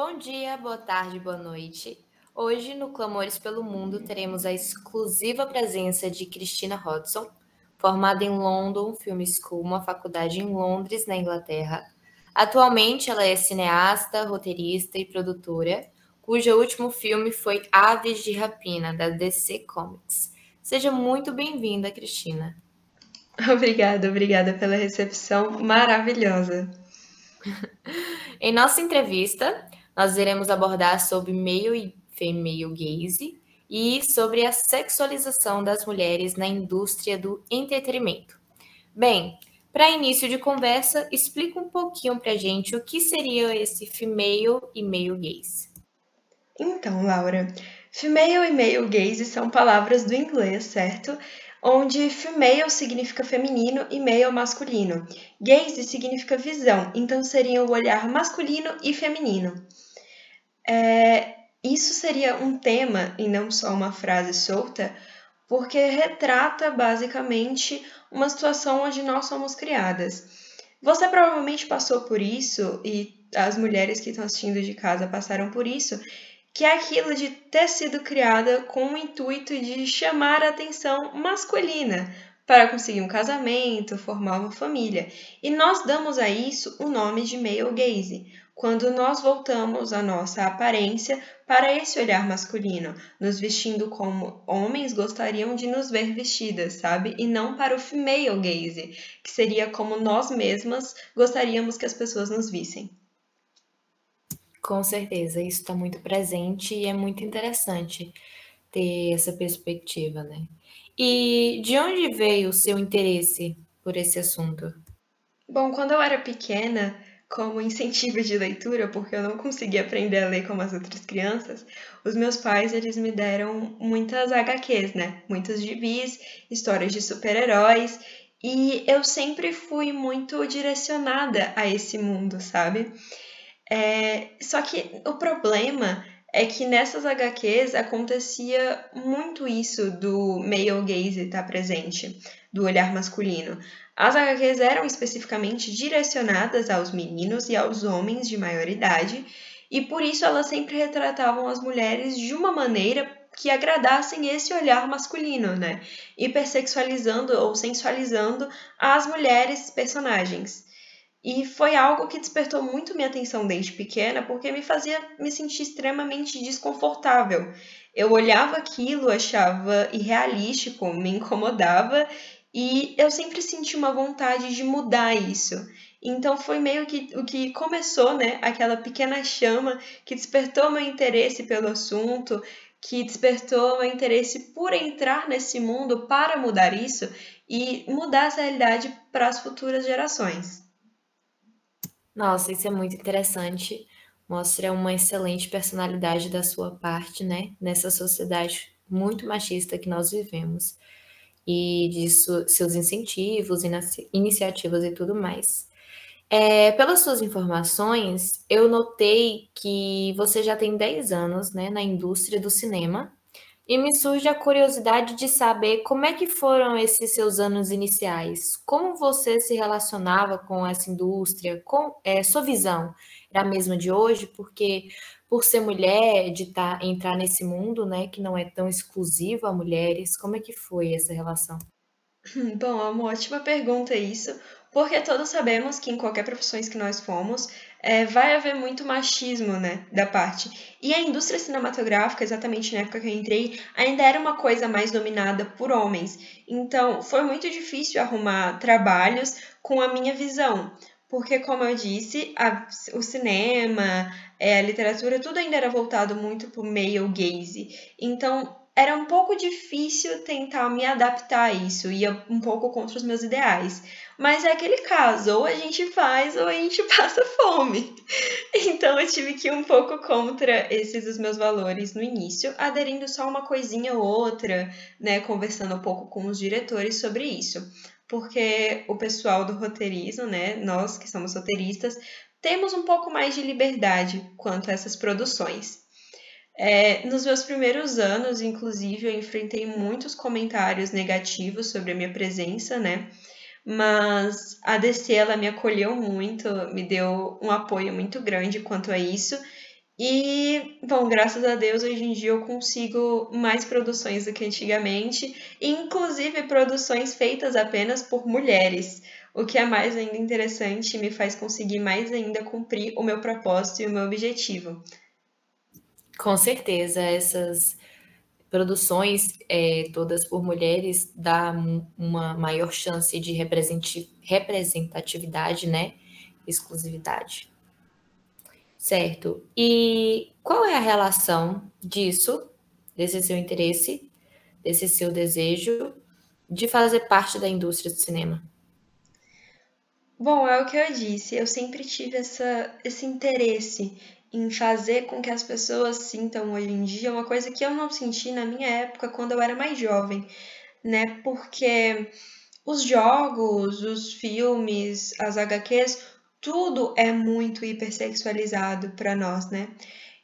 Bom dia, boa tarde, boa noite. Hoje, no Clamores pelo Mundo, teremos a exclusiva presença de Christina Hodson, formada em London Film School, uma faculdade em Londres, na Inglaterra. Atualmente, ela é cineasta, roteirista e produtora, cujo último filme foi Aves de Rapina, da DC Comics. Seja muito bem-vinda, Cristina. Obrigada, obrigada pela recepção maravilhosa. em nossa entrevista, nós iremos abordar sobre meio e female gaze e sobre a sexualização das mulheres na indústria do entretenimento. Bem, para início de conversa, explica um pouquinho para gente o que seria esse female e male gaze. Então, Laura, female e male gaze são palavras do inglês, certo? onde female significa feminino e male masculino. Gaze significa visão, então seria o olhar masculino e feminino. É, isso seria um tema e não só uma frase solta, porque retrata basicamente uma situação onde nós somos criadas. Você provavelmente passou por isso e as mulheres que estão assistindo de casa passaram por isso, que é aquilo de ter sido criada com o intuito de chamar a atenção masculina para conseguir um casamento, formar uma família. E nós damos a isso o nome de male gaze, quando nós voltamos a nossa aparência para esse olhar masculino, nos vestindo como homens gostariam de nos ver vestidas, sabe? E não para o female gaze, que seria como nós mesmas gostaríamos que as pessoas nos vissem. Com certeza, isso está muito presente e é muito interessante ter essa perspectiva, né? E de onde veio o seu interesse por esse assunto? Bom, quando eu era pequena, como incentivo de leitura, porque eu não conseguia aprender a ler como as outras crianças, os meus pais eles me deram muitas HQs, né? Muitos gibis, histórias de super-heróis, e eu sempre fui muito direcionada a esse mundo, sabe? É, só que o problema é que nessas HQs acontecia muito isso do male gaze estar presente, do olhar masculino. As HQs eram especificamente direcionadas aos meninos e aos homens de maior idade, e por isso elas sempre retratavam as mulheres de uma maneira que agradassem esse olhar masculino, né? Hipersexualizando ou sensualizando as mulheres personagens. E foi algo que despertou muito minha atenção desde pequena, porque me fazia me sentir extremamente desconfortável. Eu olhava aquilo, achava irrealístico, me incomodava e eu sempre senti uma vontade de mudar isso. Então foi meio que o que começou, né, aquela pequena chama que despertou meu interesse pelo assunto, que despertou meu interesse por entrar nesse mundo para mudar isso e mudar essa realidade para as futuras gerações. Nossa, isso é muito interessante. Mostra uma excelente personalidade da sua parte, né? Nessa sociedade muito machista que nós vivemos. E de seus incentivos, iniciativas e tudo mais. É, pelas suas informações, eu notei que você já tem 10 anos né, na indústria do cinema e me surge a curiosidade de saber como é que foram esses seus anos iniciais. Como você se relacionava com essa indústria? Com é, sua visão era a mesma de hoje? Porque por ser mulher, de tá, entrar nesse mundo, né, que não é tão exclusivo a mulheres, como é que foi essa relação? Bom, é uma ótima pergunta isso, porque todos sabemos que em qualquer profissão que nós fomos, é, vai haver muito machismo, né, da parte. E a indústria cinematográfica, exatamente na época que eu entrei, ainda era uma coisa mais dominada por homens. Então, foi muito difícil arrumar trabalhos com a minha visão. Porque, como eu disse, a, o cinema, é, a literatura, tudo ainda era voltado muito para o male gaze. Então, era um pouco difícil tentar me adaptar a isso, ia um pouco contra os meus ideais. Mas é aquele caso, ou a gente faz ou a gente passa fome. Então eu tive que ir um pouco contra esses os meus valores no início, aderindo só uma coisinha ou outra, né, conversando um pouco com os diretores sobre isso. Porque o pessoal do roteirismo, né, nós que somos roteiristas, temos um pouco mais de liberdade quanto a essas produções. É, nos meus primeiros anos, inclusive, eu enfrentei muitos comentários negativos sobre a minha presença, né? Mas a DC ela me acolheu muito, me deu um apoio muito grande quanto a isso. E, bom, graças a Deus, hoje em dia eu consigo mais produções do que antigamente, inclusive produções feitas apenas por mulheres, o que é mais ainda interessante e me faz conseguir mais ainda cumprir o meu propósito e o meu objetivo. Com certeza, essas produções é, todas por mulheres dá uma maior chance de representatividade, né? Exclusividade. Certo. E qual é a relação disso, desse seu interesse, desse seu desejo de fazer parte da indústria do cinema? Bom, é o que eu disse. Eu sempre tive essa, esse interesse em fazer com que as pessoas sintam hoje em dia uma coisa que eu não senti na minha época quando eu era mais jovem, né? Porque os jogos, os filmes, as HQs, tudo é muito hipersexualizado para nós, né?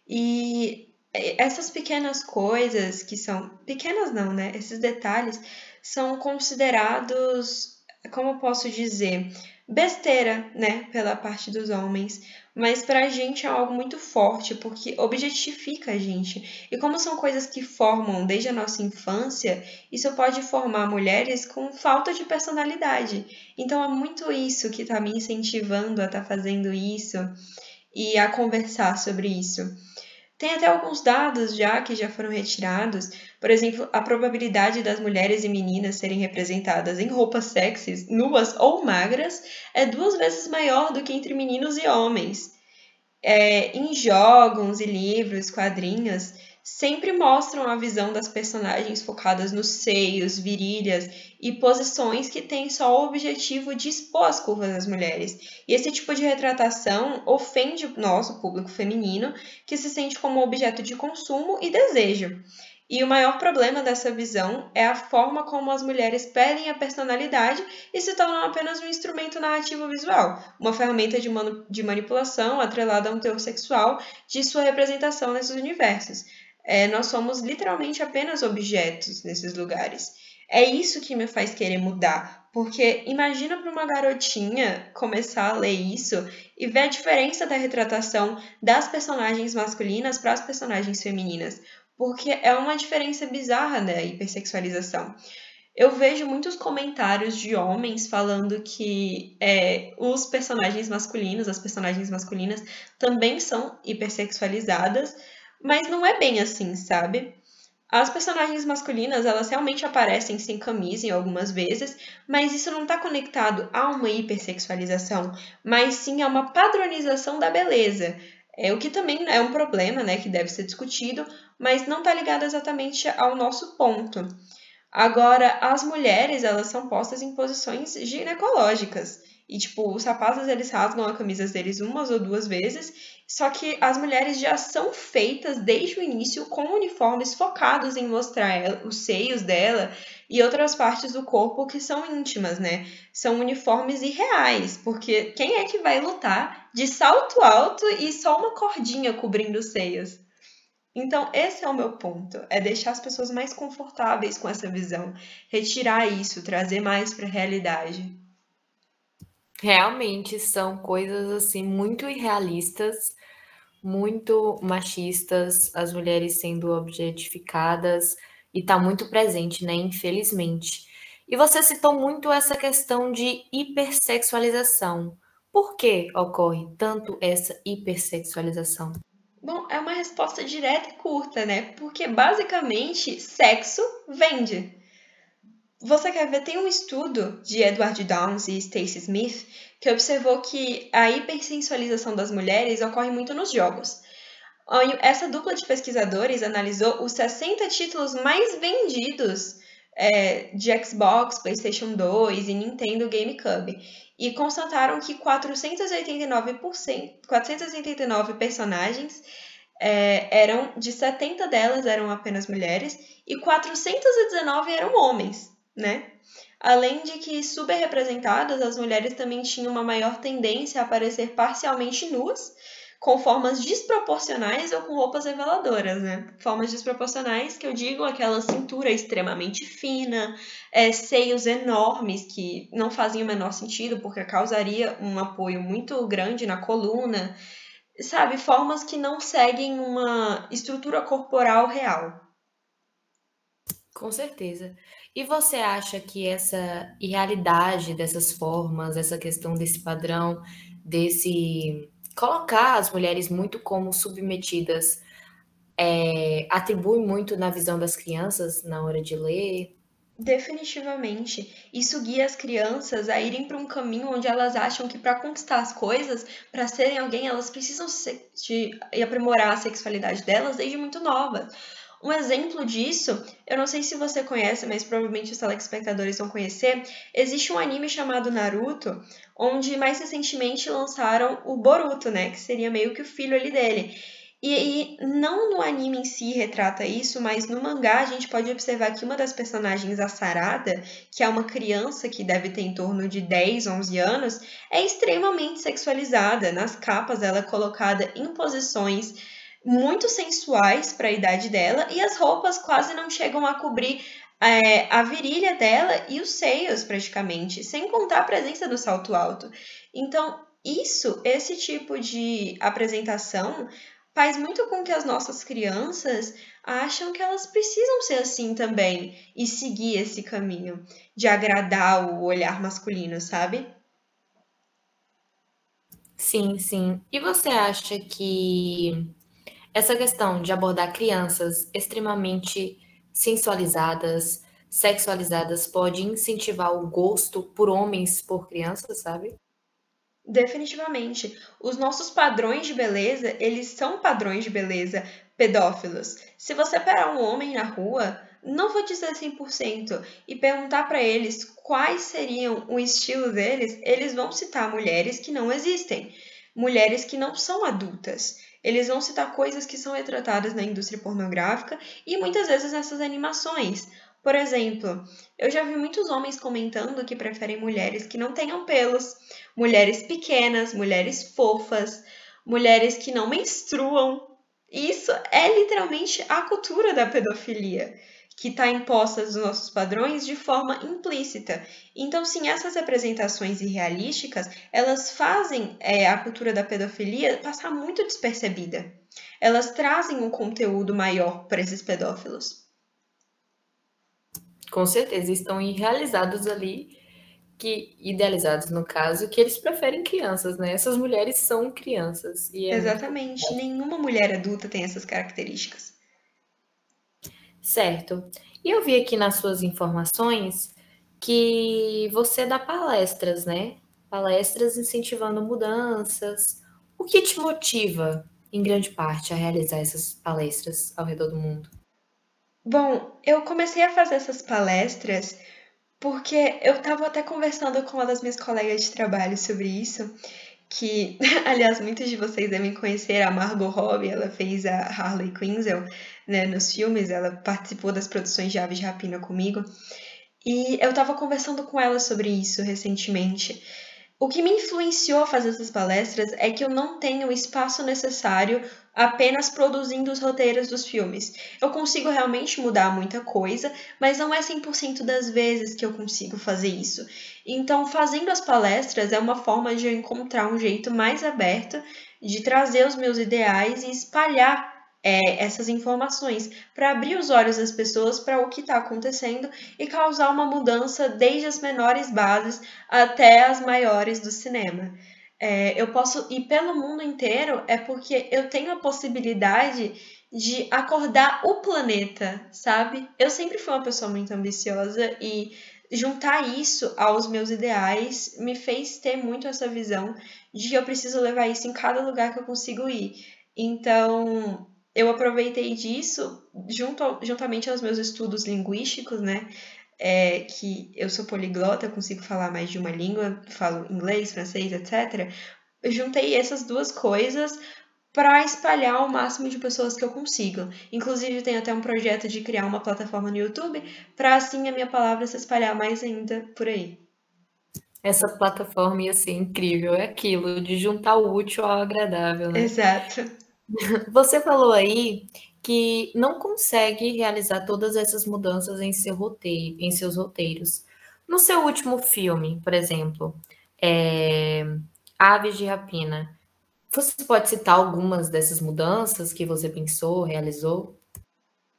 E essas pequenas coisas que são pequenas não, né? Esses detalhes são considerados, como eu posso dizer, besteira, né, pela parte dos homens, mas pra gente é algo muito forte, porque objetifica a gente. E como são coisas que formam desde a nossa infância, isso pode formar mulheres com falta de personalidade. Então é muito isso que tá me incentivando a estar tá fazendo isso e a conversar sobre isso. Tem até alguns dados já que já foram retirados. Por exemplo, a probabilidade das mulheres e meninas serem representadas em roupas sexys, nuas ou magras, é duas vezes maior do que entre meninos e homens. É, em jogos e livros, quadrinhos, sempre mostram a visão das personagens focadas nos seios, virilhas e posições que têm só o objetivo de expor as curvas das mulheres. E esse tipo de retratação ofende o nosso público feminino, que se sente como objeto de consumo e desejo. E o maior problema dessa visão é a forma como as mulheres perdem a personalidade e se tornam apenas um instrumento narrativo visual, uma ferramenta de, de manipulação atrelada a um teor sexual de sua representação nesses universos é, nós somos literalmente apenas objetos nesses lugares. É isso que me faz querer mudar, porque imagina para uma garotinha começar a ler isso e ver a diferença da retratação das personagens masculinas para as personagens femininas, porque é uma diferença bizarra da hipersexualização. Eu vejo muitos comentários de homens falando que é, os personagens masculinos, as personagens masculinas, também são hipersexualizadas, mas não é bem assim, sabe? As personagens masculinas, elas realmente aparecem sem camisa em algumas vezes, mas isso não está conectado a uma hipersexualização, mas sim a uma padronização da beleza. É o que também é um problema, né, que deve ser discutido, mas não está ligado exatamente ao nosso ponto. Agora, as mulheres, elas são postas em posições ginecológicas. E, tipo, os rapazes, eles rasgam a camisa deles umas ou duas vezes, só que as mulheres já são feitas desde o início com uniformes focados em mostrar os seios dela e outras partes do corpo que são íntimas, né? São uniformes irreais, porque quem é que vai lutar de salto alto e só uma cordinha cobrindo os seios? Então, esse é o meu ponto, é deixar as pessoas mais confortáveis com essa visão, retirar isso, trazer mais para a realidade. Realmente são coisas assim muito irrealistas, muito machistas, as mulheres sendo objetificadas e está muito presente, né? Infelizmente. E você citou muito essa questão de hipersexualização. Por que ocorre tanto essa hipersexualização? Bom, é uma resposta direta e curta, né? Porque basicamente sexo vende. Você quer ver? Tem um estudo de Edward Downs e Stacy Smith que observou que a hipersensualização das mulheres ocorre muito nos jogos. Essa dupla de pesquisadores analisou os 60 títulos mais vendidos é, de Xbox, PlayStation 2 e Nintendo GameCube e constataram que 489%, 489 personagens é, eram de 70 delas eram apenas mulheres e 419 eram homens né? Além de que, subrepresentadas, as mulheres também tinham uma maior tendência a aparecer parcialmente nuas, com formas desproporcionais ou com roupas reveladoras, né? Formas desproporcionais, que eu digo, aquela cintura extremamente fina, é, seios enormes que não faziam o menor sentido, porque causaria um apoio muito grande na coluna, sabe, formas que não seguem uma estrutura corporal real. Com certeza. E você acha que essa irrealidade dessas formas, essa questão desse padrão, desse colocar as mulheres muito como submetidas, é, atribui muito na visão das crianças na hora de ler? Definitivamente. Isso guia as crianças a irem para um caminho onde elas acham que para conquistar as coisas, para serem alguém, elas precisam se, de, aprimorar a sexualidade delas desde muito novas. Um exemplo disso, eu não sei se você conhece, mas provavelmente os telespectadores vão conhecer, existe um anime chamado Naruto, onde mais recentemente lançaram o Boruto, né, que seria meio que o filho ali dele. E, e, não no anime em si retrata isso, mas no mangá a gente pode observar que uma das personagens, a Sarada, que é uma criança que deve ter em torno de 10, 11 anos, é extremamente sexualizada. Nas capas ela é colocada em posições muito sensuais para a idade dela e as roupas quase não chegam a cobrir é, a virilha dela e os seios praticamente, sem contar a presença do salto alto. Então, isso, esse tipo de apresentação faz muito com que as nossas crianças acham que elas precisam ser assim também e seguir esse caminho de agradar o olhar masculino, sabe? Sim, sim. E você acha que essa questão de abordar crianças extremamente sensualizadas, sexualizadas, pode incentivar o gosto por homens por crianças, sabe? Definitivamente. Os nossos padrões de beleza, eles são padrões de beleza pedófilos. Se você parar um homem na rua, não vou dizer 100%, e perguntar para eles quais seriam o estilo deles, eles vão citar mulheres que não existem, mulheres que não são adultas. Eles vão citar coisas que são retratadas na indústria pornográfica e muitas vezes nessas animações. Por exemplo, eu já vi muitos homens comentando que preferem mulheres que não tenham pelos, mulheres pequenas, mulheres fofas, mulheres que não menstruam. Isso é literalmente a cultura da pedofilia que está imposta nos nossos padrões de forma implícita. Então, sim, essas representações irrealísticas, elas fazem é, a cultura da pedofilia passar muito despercebida. Elas trazem um conteúdo maior para esses pedófilos. Com certeza, estão irrealizados ali, que idealizados no caso, que eles preferem crianças, né? Essas mulheres são crianças. É Exatamente, nenhuma mulher adulta tem essas características. Certo. E eu vi aqui nas suas informações que você dá palestras, né? Palestras incentivando mudanças. O que te motiva, em grande parte, a realizar essas palestras ao redor do mundo? Bom, eu comecei a fazer essas palestras porque eu estava até conversando com uma das minhas colegas de trabalho sobre isso, que, aliás, muitos de vocês devem conhecer a Margot Robbie, ela fez a Harley Quinzel, né, nos filmes, ela participou das produções de Aves de Rapina comigo, e eu estava conversando com ela sobre isso recentemente. O que me influenciou a fazer essas palestras é que eu não tenho o espaço necessário apenas produzindo os roteiros dos filmes. Eu consigo realmente mudar muita coisa, mas não é 100% das vezes que eu consigo fazer isso. Então, fazendo as palestras é uma forma de eu encontrar um jeito mais aberto de trazer os meus ideais e espalhar é, essas informações para abrir os olhos das pessoas para o que está acontecendo e causar uma mudança desde as menores bases até as maiores do cinema. É, eu posso ir pelo mundo inteiro é porque eu tenho a possibilidade de acordar o planeta, sabe? Eu sempre fui uma pessoa muito ambiciosa e juntar isso aos meus ideais me fez ter muito essa visão de que eu preciso levar isso em cada lugar que eu consigo ir. Então, eu aproveitei disso junto, juntamente aos meus estudos linguísticos, né? É, que eu sou poliglota, consigo falar mais de uma língua, falo inglês, francês, etc. Eu juntei essas duas coisas para espalhar o máximo de pessoas que eu consigo. Inclusive, tenho até um projeto de criar uma plataforma no YouTube para assim a minha palavra se espalhar mais ainda por aí. Essa plataforma ia ser incrível, é aquilo de juntar o útil ao agradável, né? Exato. Você falou aí que não consegue realizar todas essas mudanças em seu roteiro, em seus roteiros. No seu último filme, por exemplo, é... Aves de Rapina, você pode citar algumas dessas mudanças que você pensou, realizou?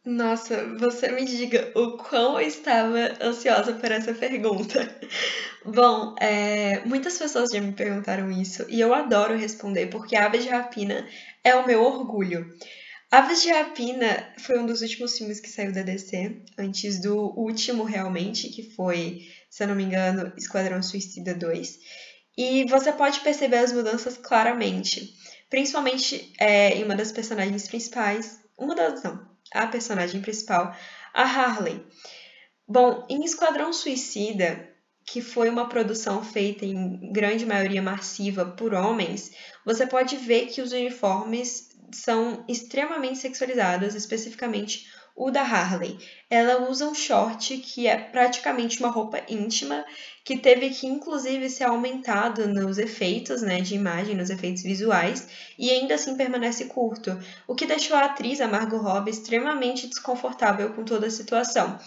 Nossa, você me diga o quão eu estava ansiosa por essa pergunta. Bom, é, muitas pessoas já me perguntaram isso e eu adoro responder porque Aves de Rapina é o meu orgulho. Aves de Rapina foi um dos últimos filmes que saiu da DC, antes do último realmente, que foi, se eu não me engano, Esquadrão Suicida 2. E você pode perceber as mudanças claramente, principalmente é, em uma das personagens principais, uma das não, a personagem principal, a Harley. Bom, em Esquadrão Suicida, que foi uma produção feita em grande maioria massiva por homens, você pode ver que os uniformes são extremamente sexualizados, especificamente o da Harley. Ela usa um short que é praticamente uma roupa íntima, que teve que inclusive ser aumentado nos efeitos né, de imagem, nos efeitos visuais, e ainda assim permanece curto, o que deixou a atriz, a Margot Robbie, extremamente desconfortável com toda a situação.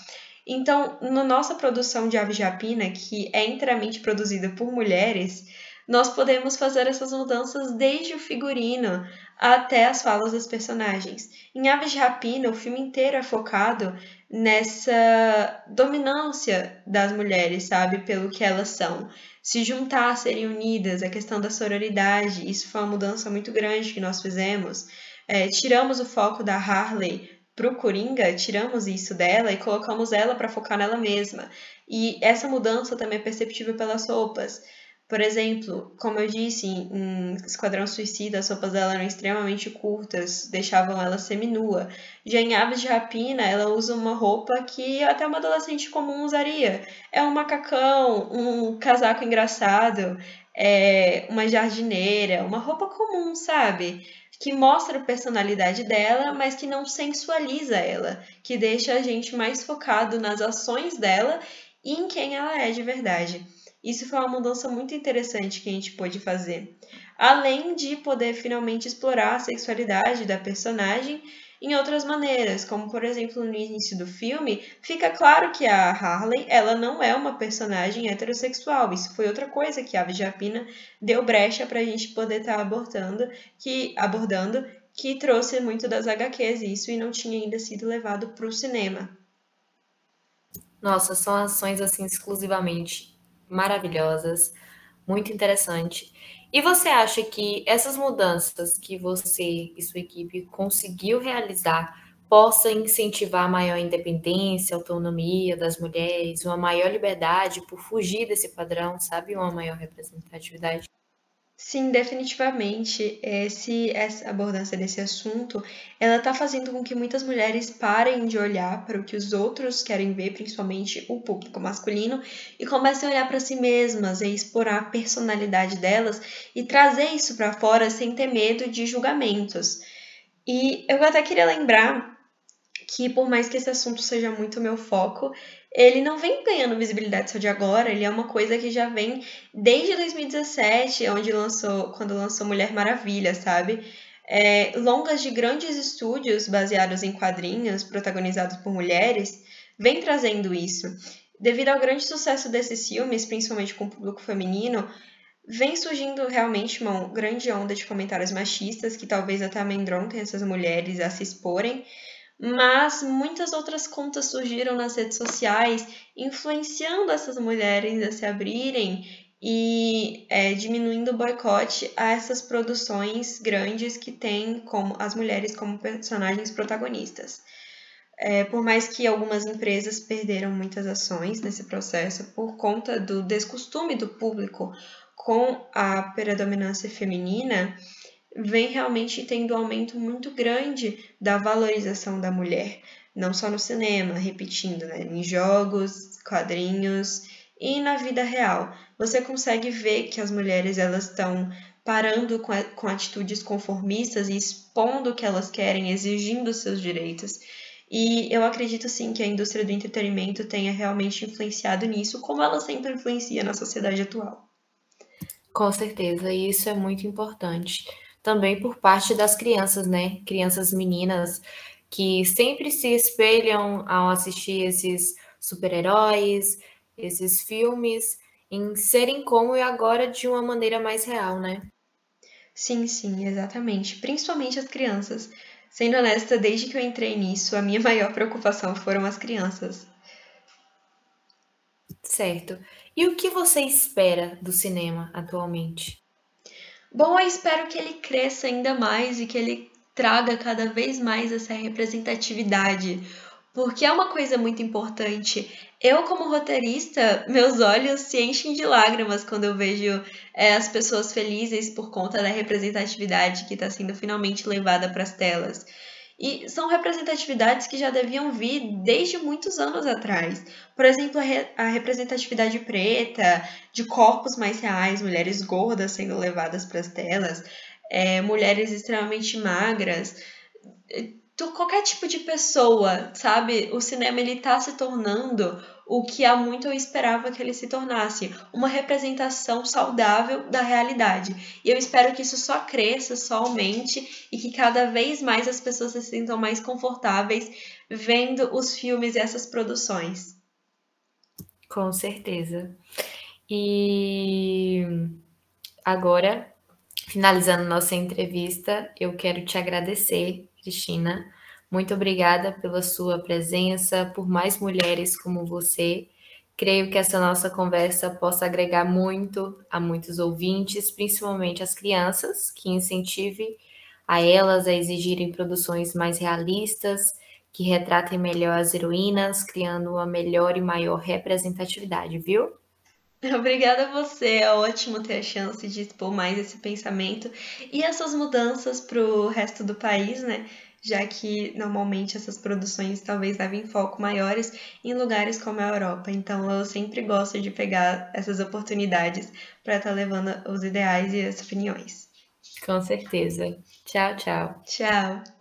Então, na nossa produção de Aves de Rapina, que é inteiramente produzida por mulheres, nós podemos fazer essas mudanças desde o figurino até as falas das personagens. Em Aves de Rapina, o filme inteiro é focado nessa dominância das mulheres, sabe, pelo que elas são. Se juntar, serem unidas, a questão da sororidade, isso foi uma mudança muito grande que nós fizemos. É, tiramos o foco da Harley pro Coringa, tiramos isso dela e colocamos ela para focar nela mesma. E essa mudança também é perceptível pelas roupas. Por exemplo, como eu disse, em Esquadrão Suicida, as roupas dela eram extremamente curtas, deixavam ela seminua. Já em Aves de Rapina, ela usa uma roupa que até uma adolescente comum usaria. É um macacão, um casaco engraçado, é uma jardineira, uma roupa comum, sabe? Que mostra a personalidade dela, mas que não sensualiza ela, que deixa a gente mais focado nas ações dela e em quem ela é de verdade. Isso foi uma mudança muito interessante que a gente pôde fazer. Além de poder finalmente explorar a sexualidade da personagem em outras maneiras, como por exemplo no início do filme, fica claro que a Harley ela não é uma personagem heterossexual. Isso foi outra coisa que a Rapina deu brecha para a gente poder estar tá abordando, que abordando, que trouxe muito das HQs isso e não tinha ainda sido levado para o cinema. Nossa, são ações assim exclusivamente maravilhosas, muito interessante. E você acha que essas mudanças que você e sua equipe conseguiu realizar possa incentivar maior independência, autonomia das mulheres, uma maior liberdade por fugir desse padrão, sabe? Uma maior representatividade? Sim, definitivamente. Esse, essa abordância desse assunto, ela está fazendo com que muitas mulheres parem de olhar para o que os outros querem ver, principalmente o público masculino, e comecem a olhar para si mesmas e explorar a personalidade delas e trazer isso para fora sem ter medo de julgamentos. E eu até queria lembrar que, por mais que esse assunto seja muito meu foco, ele não vem ganhando visibilidade só de agora, ele é uma coisa que já vem desde 2017, onde lançou, quando lançou Mulher Maravilha, sabe? É, longas de grandes estúdios baseados em quadrinhos, protagonizados por mulheres, vem trazendo isso. Devido ao grande sucesso desses filmes, principalmente com o público feminino, vem surgindo realmente uma grande onda de comentários machistas que talvez até amedrontem essas mulheres a se exporem, mas muitas outras contas surgiram nas redes sociais, influenciando essas mulheres a se abrirem e é, diminuindo o boicote a essas produções grandes que têm como as mulheres como personagens protagonistas. É, por mais que algumas empresas perderam muitas ações nesse processo por conta do descostume do público com a predominância feminina, vem realmente tendo um aumento muito grande da valorização da mulher, não só no cinema, repetindo, né, em jogos, quadrinhos e na vida real. Você consegue ver que as mulheres elas estão parando com, a, com atitudes conformistas e expondo o que elas querem, exigindo seus direitos. E eu acredito sim que a indústria do entretenimento tenha realmente influenciado nisso, como ela sempre influencia na sociedade atual. Com certeza, e isso é muito importante também por parte das crianças, né? Crianças meninas que sempre se espelham ao assistir esses super-heróis, esses filmes, em serem como e agora de uma maneira mais real, né? Sim, sim, exatamente. Principalmente as crianças. Sendo honesta, desde que eu entrei nisso, a minha maior preocupação foram as crianças. Certo. E o que você espera do cinema atualmente? Bom, eu espero que ele cresça ainda mais e que ele traga cada vez mais essa representatividade, porque é uma coisa muito importante. Eu, como roteirista, meus olhos se enchem de lágrimas quando eu vejo é, as pessoas felizes por conta da representatividade que está sendo finalmente levada para as telas. E são representatividades que já deviam vir desde muitos anos atrás. Por exemplo, a, re a representatividade preta, de corpos mais reais, mulheres gordas sendo levadas para as telas, é, mulheres extremamente magras qualquer tipo de pessoa, sabe? O cinema ele tá se tornando o que há muito eu esperava que ele se tornasse, uma representação saudável da realidade. E eu espero que isso só cresça, só aumente e que cada vez mais as pessoas se sintam mais confortáveis vendo os filmes e essas produções. Com certeza. E agora, finalizando nossa entrevista, eu quero te agradecer Cristina. Muito obrigada pela sua presença, por mais mulheres como você. Creio que essa nossa conversa possa agregar muito a muitos ouvintes, principalmente as crianças, que incentive a elas a exigirem produções mais realistas, que retratem melhor as heroínas, criando uma melhor e maior representatividade, viu? Obrigada a você, é ótimo ter a chance de expor mais esse pensamento e essas mudanças para o resto do país, né? Já que normalmente essas produções talvez levem foco maiores em lugares como a Europa. Então eu sempre gosto de pegar essas oportunidades para estar tá levando os ideais e as opiniões. Com certeza. Tchau, tchau. Tchau.